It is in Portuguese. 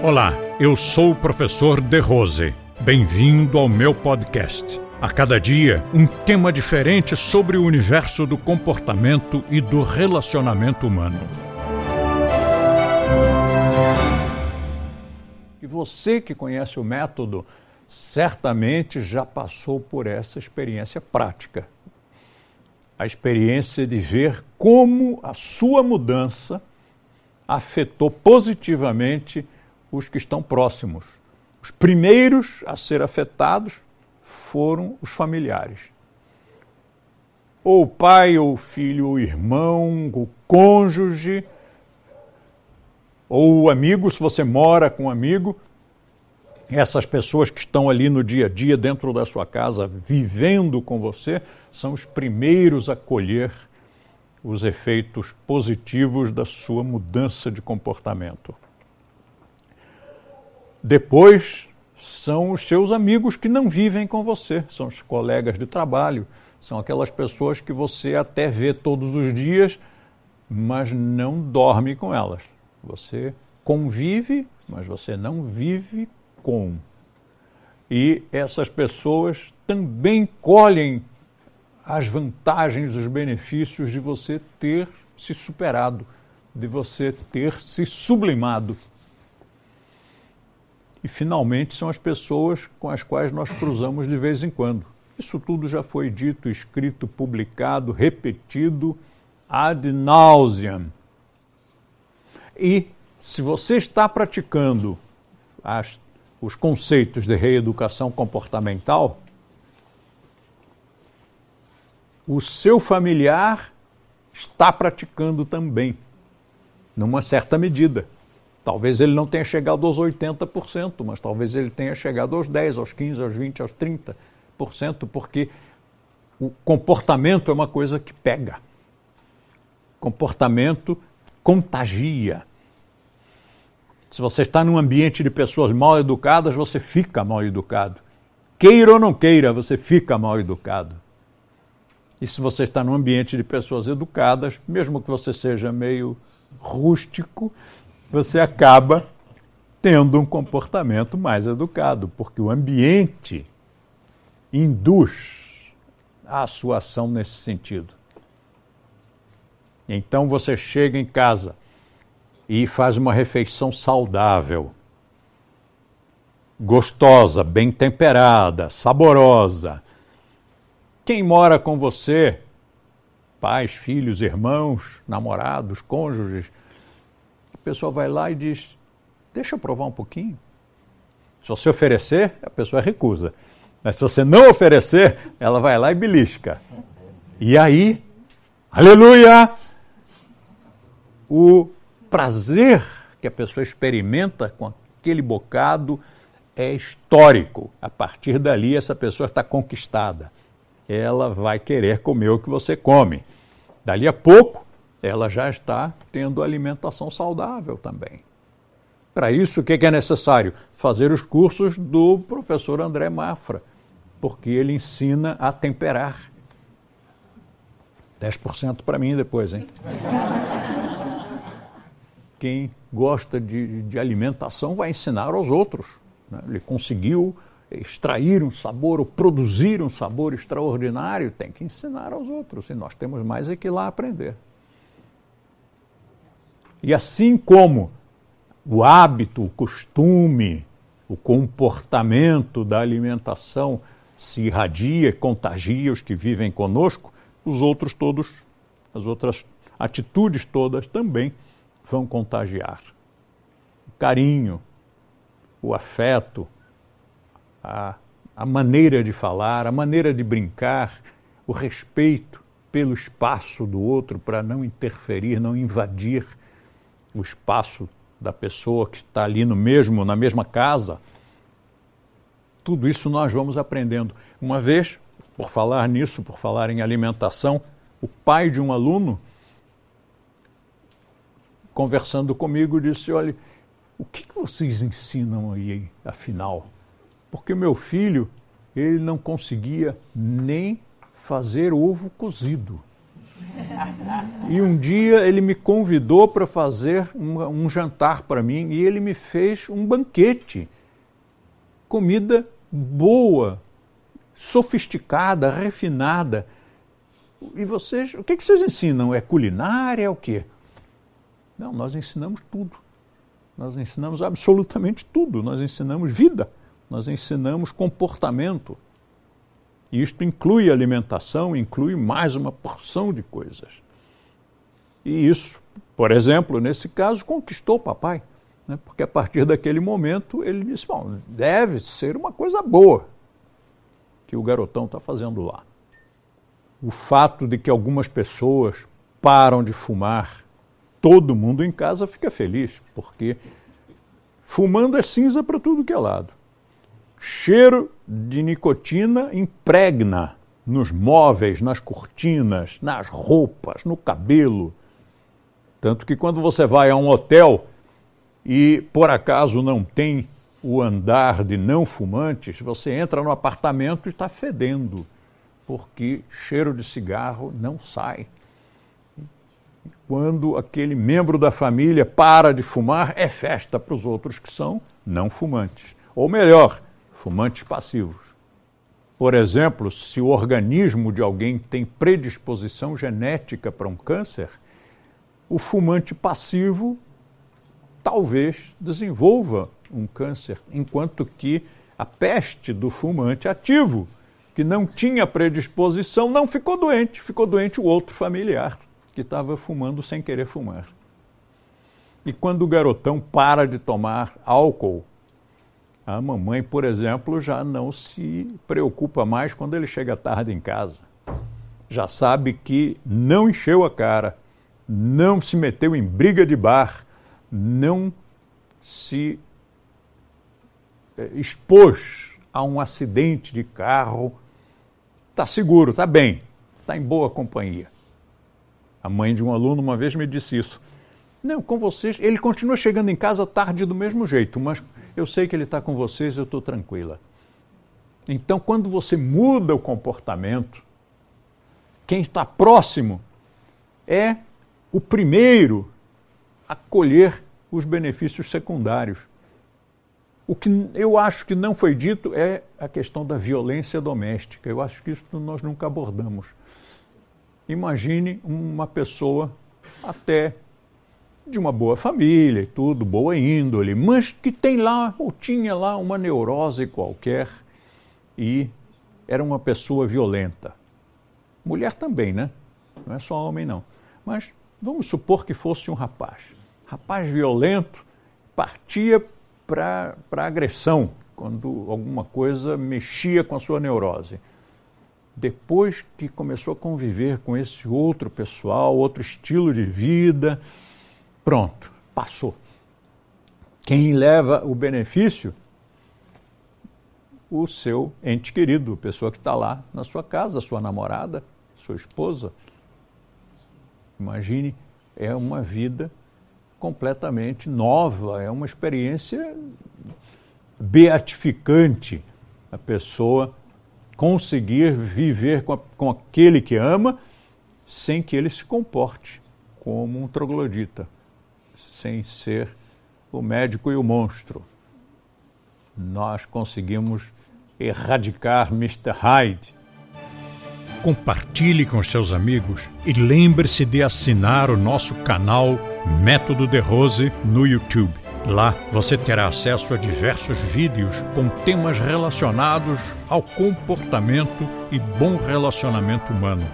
Olá, eu sou o professor De Rose. Bem-vindo ao meu podcast. A cada dia, um tema diferente sobre o universo do comportamento e do relacionamento humano. E você que conhece o método, certamente já passou por essa experiência prática. A experiência de ver como a sua mudança afetou positivamente os que estão próximos. Os primeiros a ser afetados foram os familiares. Ou o pai, ou o filho, ou o irmão, o cônjuge, ou o amigo, se você mora com um amigo, essas pessoas que estão ali no dia a dia, dentro da sua casa, vivendo com você, são os primeiros a colher os efeitos positivos da sua mudança de comportamento. Depois são os seus amigos que não vivem com você, são os colegas de trabalho, são aquelas pessoas que você até vê todos os dias, mas não dorme com elas. Você convive, mas você não vive com. E essas pessoas também colhem as vantagens, os benefícios de você ter se superado, de você ter se sublimado. E, finalmente, são as pessoas com as quais nós cruzamos de vez em quando. Isso tudo já foi dito, escrito, publicado, repetido ad nauseam. E se você está praticando as, os conceitos de reeducação comportamental, o seu familiar está praticando também, numa certa medida. Talvez ele não tenha chegado aos 80%, mas talvez ele tenha chegado aos 10, aos 15, aos 20, aos 30%, porque o comportamento é uma coisa que pega. Comportamento contagia. Se você está num ambiente de pessoas mal educadas, você fica mal educado. Queira ou não queira, você fica mal educado. E se você está num ambiente de pessoas educadas, mesmo que você seja meio rústico, você acaba tendo um comportamento mais educado, porque o ambiente induz a sua ação nesse sentido. Então você chega em casa e faz uma refeição saudável, gostosa, bem temperada, saborosa quem mora com você, pais, filhos, irmãos, namorados, cônjuges, pessoa vai lá e diz: Deixa eu provar um pouquinho. Se você oferecer, a pessoa recusa. Mas se você não oferecer, ela vai lá e belisca. E aí, aleluia! O prazer que a pessoa experimenta com aquele bocado é histórico. A partir dali, essa pessoa está conquistada ela vai querer comer o que você come. Dali a pouco, ela já está tendo alimentação saudável também. Para isso, o que é necessário? Fazer os cursos do professor André Mafra, porque ele ensina a temperar. 10% para mim depois, hein? Quem gosta de, de alimentação vai ensinar aos outros. Né? Ele conseguiu extrair um sabor ou produzir um sabor extraordinário, tem que ensinar aos outros. E nós temos mais é que lá aprender. E assim como o hábito, o costume, o comportamento da alimentação se irradia, contagia os que vivem conosco, os outros todos, as outras atitudes todas também vão contagiar. O carinho, o afeto, a, a maneira de falar, a maneira de brincar, o respeito pelo espaço do outro para não interferir, não invadir o espaço da pessoa que está ali no mesmo, na mesma casa. Tudo isso nós vamos aprendendo. Uma vez, por falar nisso, por falar em alimentação, o pai de um aluno, conversando comigo, disse: Olha, o que, que vocês ensinam aí, afinal? porque meu filho ele não conseguia nem fazer ovo cozido. E um dia ele me convidou para fazer um, um jantar para mim e ele me fez um banquete. Comida boa, sofisticada, refinada. E vocês, o que, que vocês ensinam? É culinária? É o quê? Não, nós ensinamos tudo. Nós ensinamos absolutamente tudo. Nós ensinamos vida, nós ensinamos comportamento. E isto inclui alimentação, inclui mais uma porção de coisas. E isso, por exemplo, nesse caso, conquistou o papai. Né? Porque a partir daquele momento ele disse: bom, deve ser uma coisa boa que o garotão está fazendo lá. O fato de que algumas pessoas param de fumar, todo mundo em casa fica feliz, porque fumando é cinza para tudo que é lado. Cheiro de nicotina impregna nos móveis, nas cortinas, nas roupas, no cabelo. Tanto que quando você vai a um hotel e por acaso não tem o andar de não fumantes, você entra no apartamento e está fedendo, porque cheiro de cigarro não sai. Quando aquele membro da família para de fumar, é festa para os outros que são não fumantes. Ou melhor, fumantes passivos. Por exemplo, se o organismo de alguém tem predisposição genética para um câncer, o fumante passivo talvez desenvolva um câncer, enquanto que a peste do fumante ativo, que não tinha predisposição, não ficou doente, ficou doente o outro familiar que estava fumando sem querer fumar. E quando o garotão para de tomar álcool, a mamãe, por exemplo, já não se preocupa mais quando ele chega tarde em casa. Já sabe que não encheu a cara, não se meteu em briga de bar, não se eh, expôs a um acidente de carro, está seguro, está bem, está em boa companhia. A mãe de um aluno uma vez me disse isso. Não, com vocês, ele continua chegando em casa tarde do mesmo jeito, mas eu sei que ele está com vocês, eu estou tranquila. Então, quando você muda o comportamento, quem está próximo é o primeiro a colher os benefícios secundários. O que eu acho que não foi dito é a questão da violência doméstica. Eu acho que isso nós nunca abordamos. Imagine uma pessoa até de uma boa família e tudo, boa índole, mas que tem lá ou tinha lá uma neurose qualquer e era uma pessoa violenta. Mulher também, né? Não é só homem, não. Mas vamos supor que fosse um rapaz. Rapaz violento partia para agressão quando alguma coisa mexia com a sua neurose. Depois que começou a conviver com esse outro pessoal, outro estilo de vida, pronto, passou. Quem leva o benefício? O seu ente querido, a pessoa que está lá na sua casa, sua namorada, sua esposa. Imagine, é uma vida completamente nova, é uma experiência beatificante a pessoa conseguir viver com, a, com aquele que ama sem que ele se comporte como um troglodita, sem ser o médico e o monstro. Nós conseguimos erradicar Mr. Hyde. Compartilhe com seus amigos e lembre-se de assinar o nosso canal Método de Rose no YouTube. Lá você terá acesso a diversos vídeos com temas relacionados ao comportamento e bom relacionamento humano.